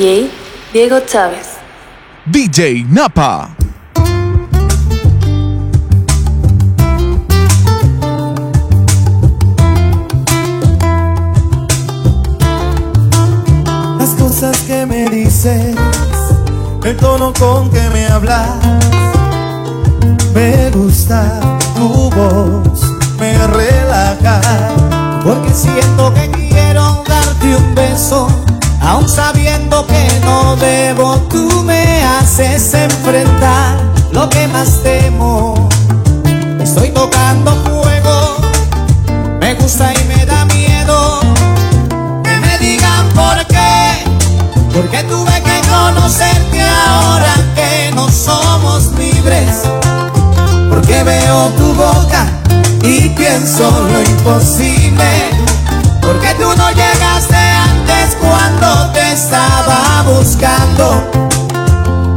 Diego Chávez. DJ Napa. Las cosas que me dices, el tono con que me hablas, me gusta tu voz, me relaja, porque siento que quiero darte un beso Aún sabiendo que no debo, tú me haces enfrentar lo que más temo. Estoy tocando fuego, me gusta y me da miedo. Que me digan por qué, porque tuve que conocerte ahora que no somos libres. Porque veo tu boca y pienso lo imposible. Porque tú no llegas cuando te estaba buscando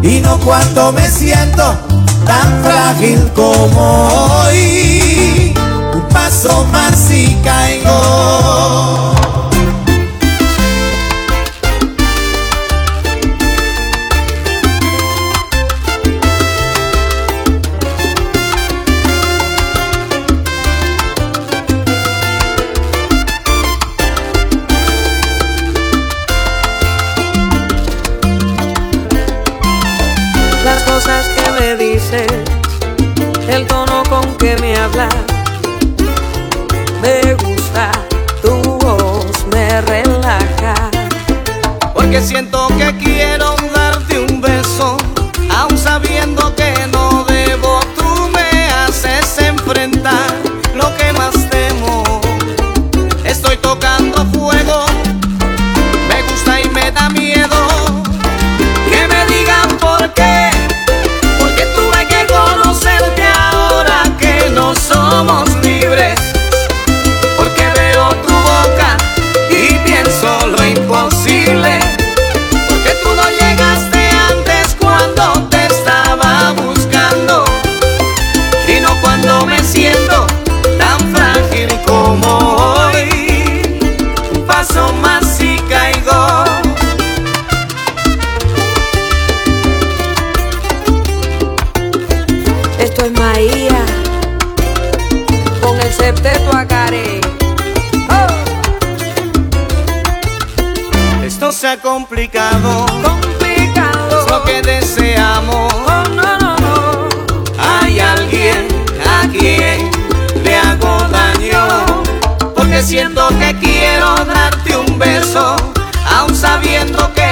y no cuando me siento tan frágil como hoy. Un paso más y caigo. siento que quiero darte un beso, aún sabiendo que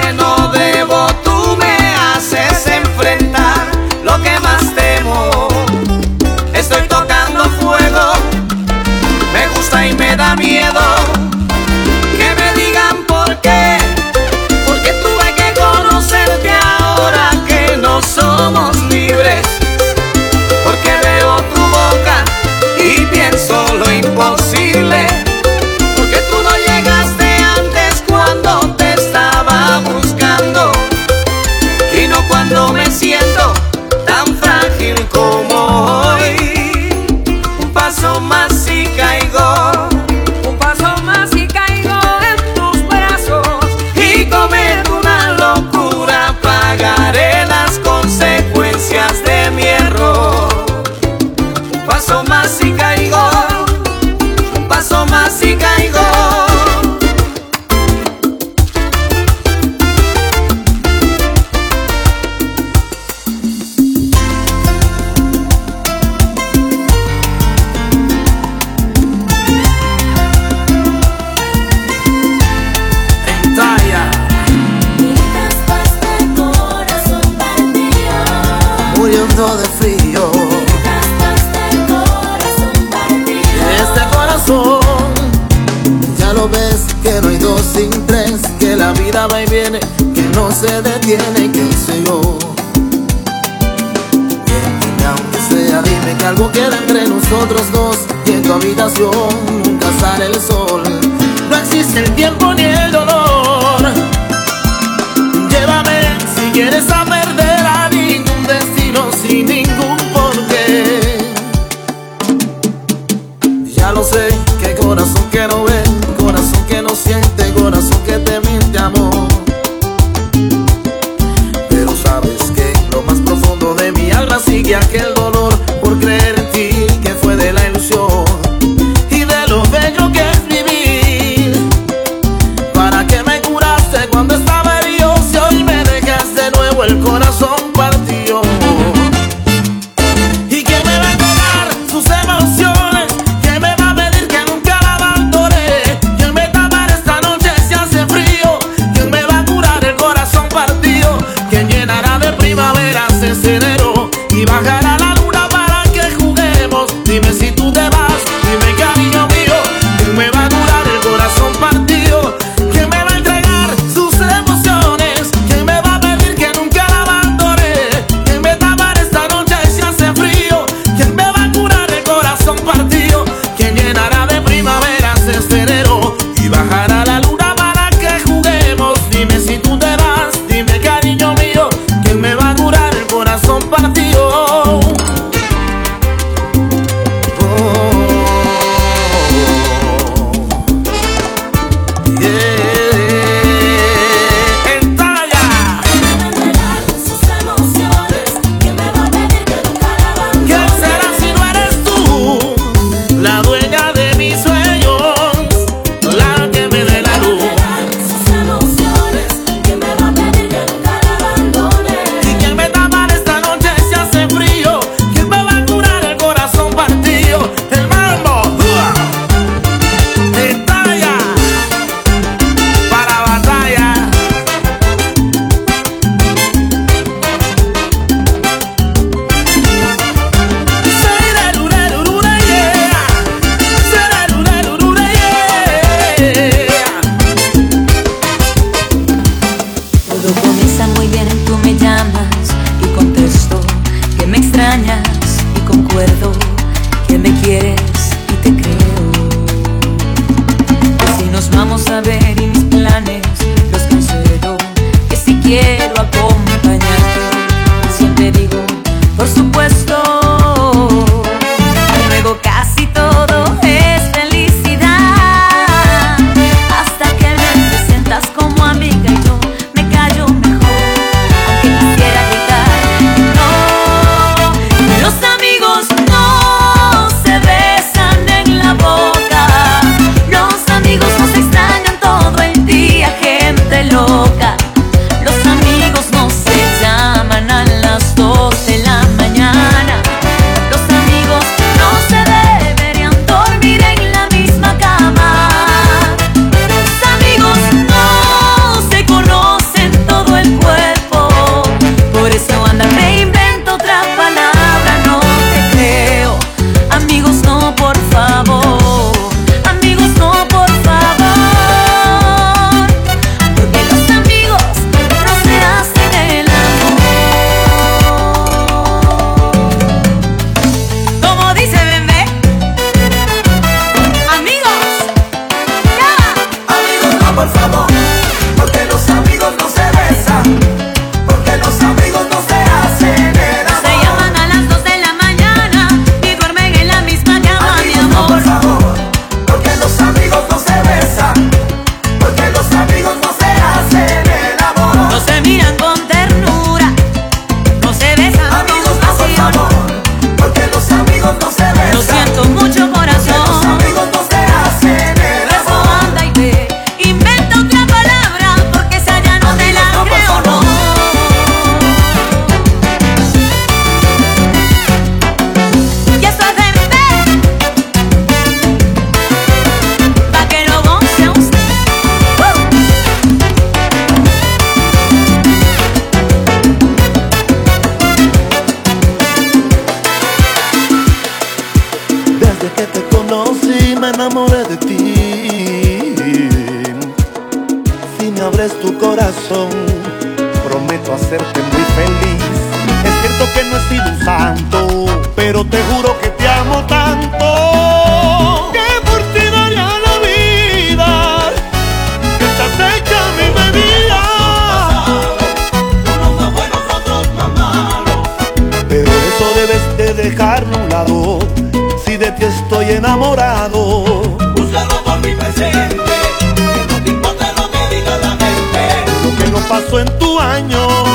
tiene que hice yo. Y aunque sea, dime que algo queda entre nosotros dos y en tu habitación. que estoy enamorado. Búscalo por mi presente, que no te importa lo que diga la gente. Lo que no pasó en tu año.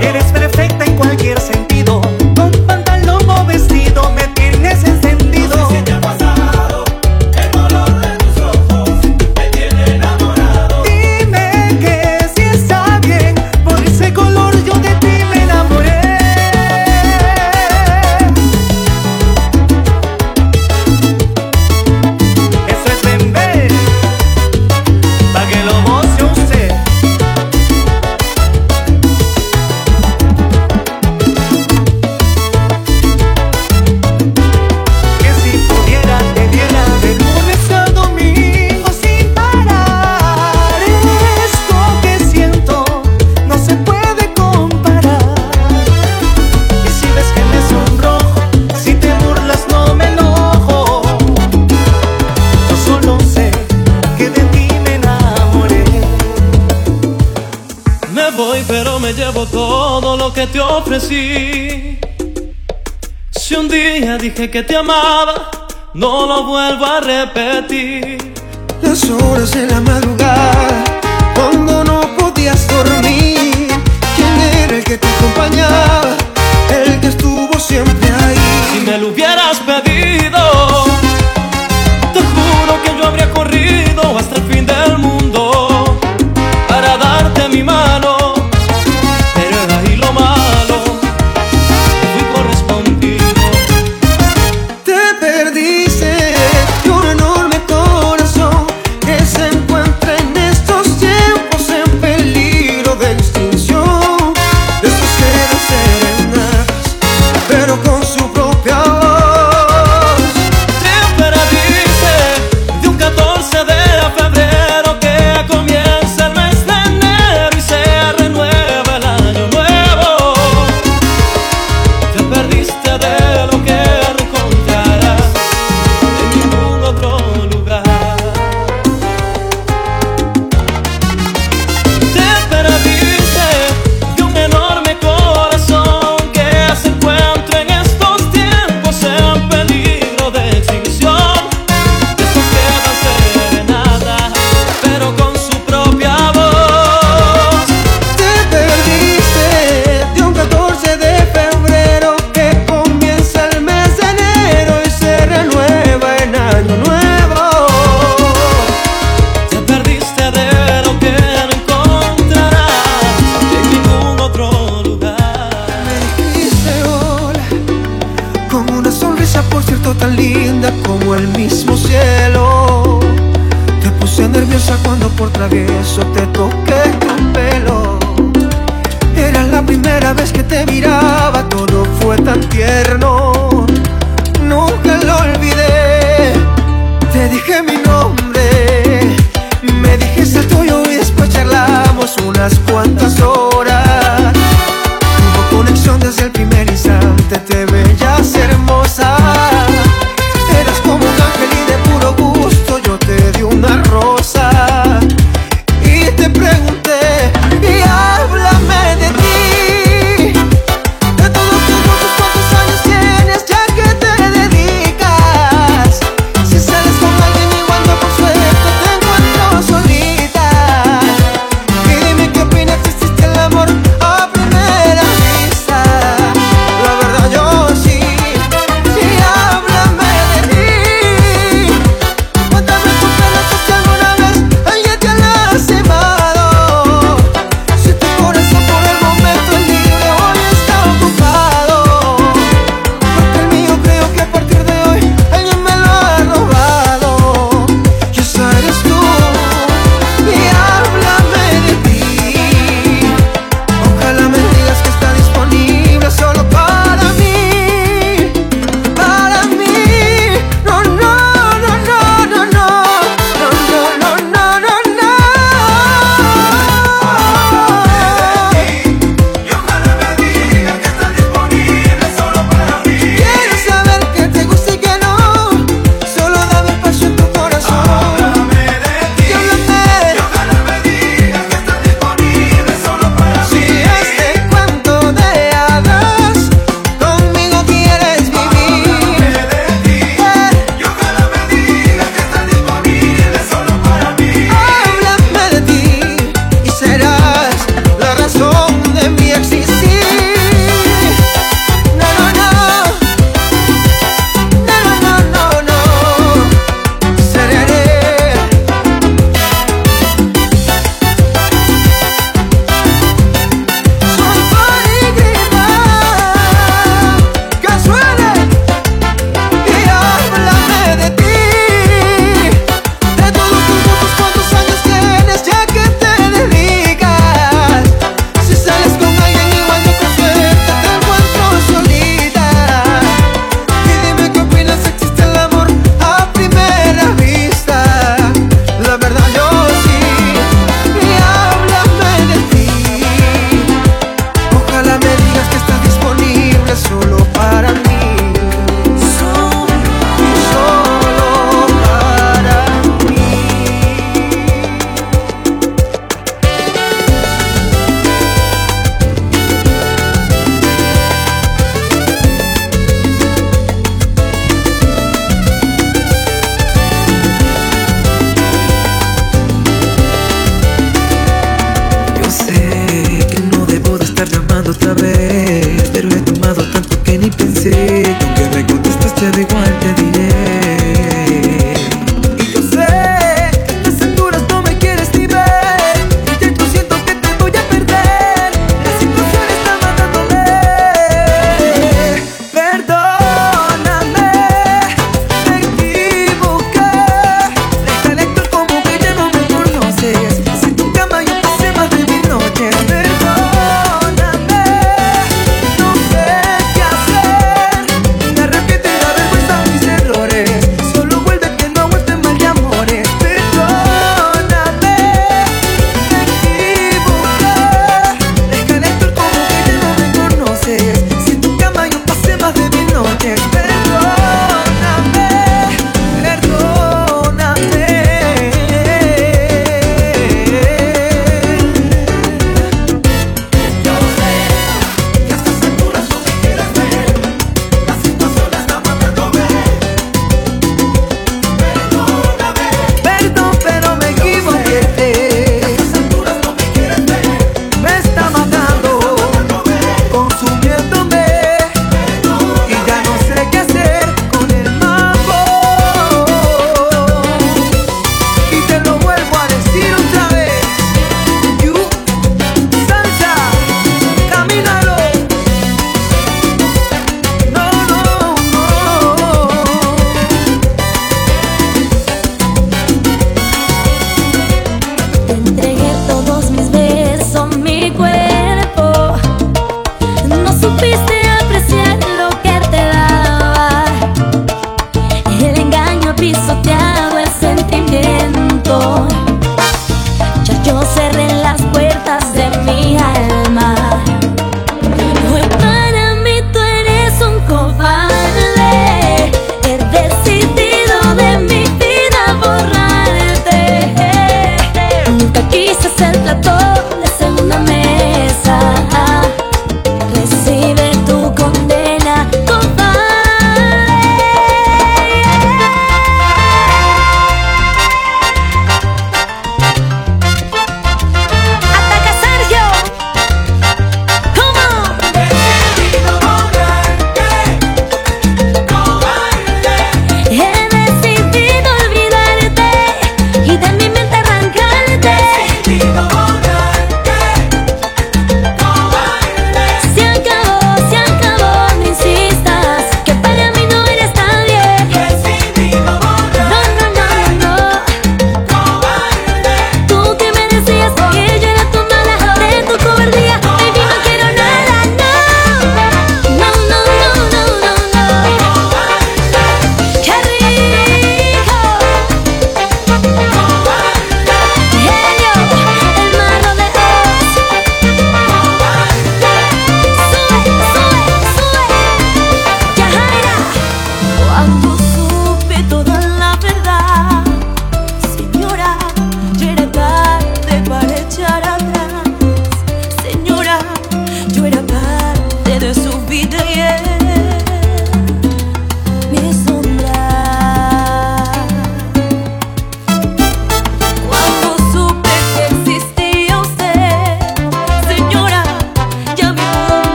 It is dije que te amaba, no lo vuelvo a repetir. Las horas de la madrugada, cuando no podías dormir, ¿quién era el que te acompañaba? linda como el mismo cielo. Te puse nerviosa cuando por travieso te toqué tu pelo. Era la primera vez que te miraba, todo fue tan tierno. Nunca lo olvidé. Te dije mi nombre, me dijiste tuyo y después charlamos unas cuantas horas. Tuvo conexión desde el primer instante, te veías hermosa.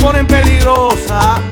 ponen peligrosa.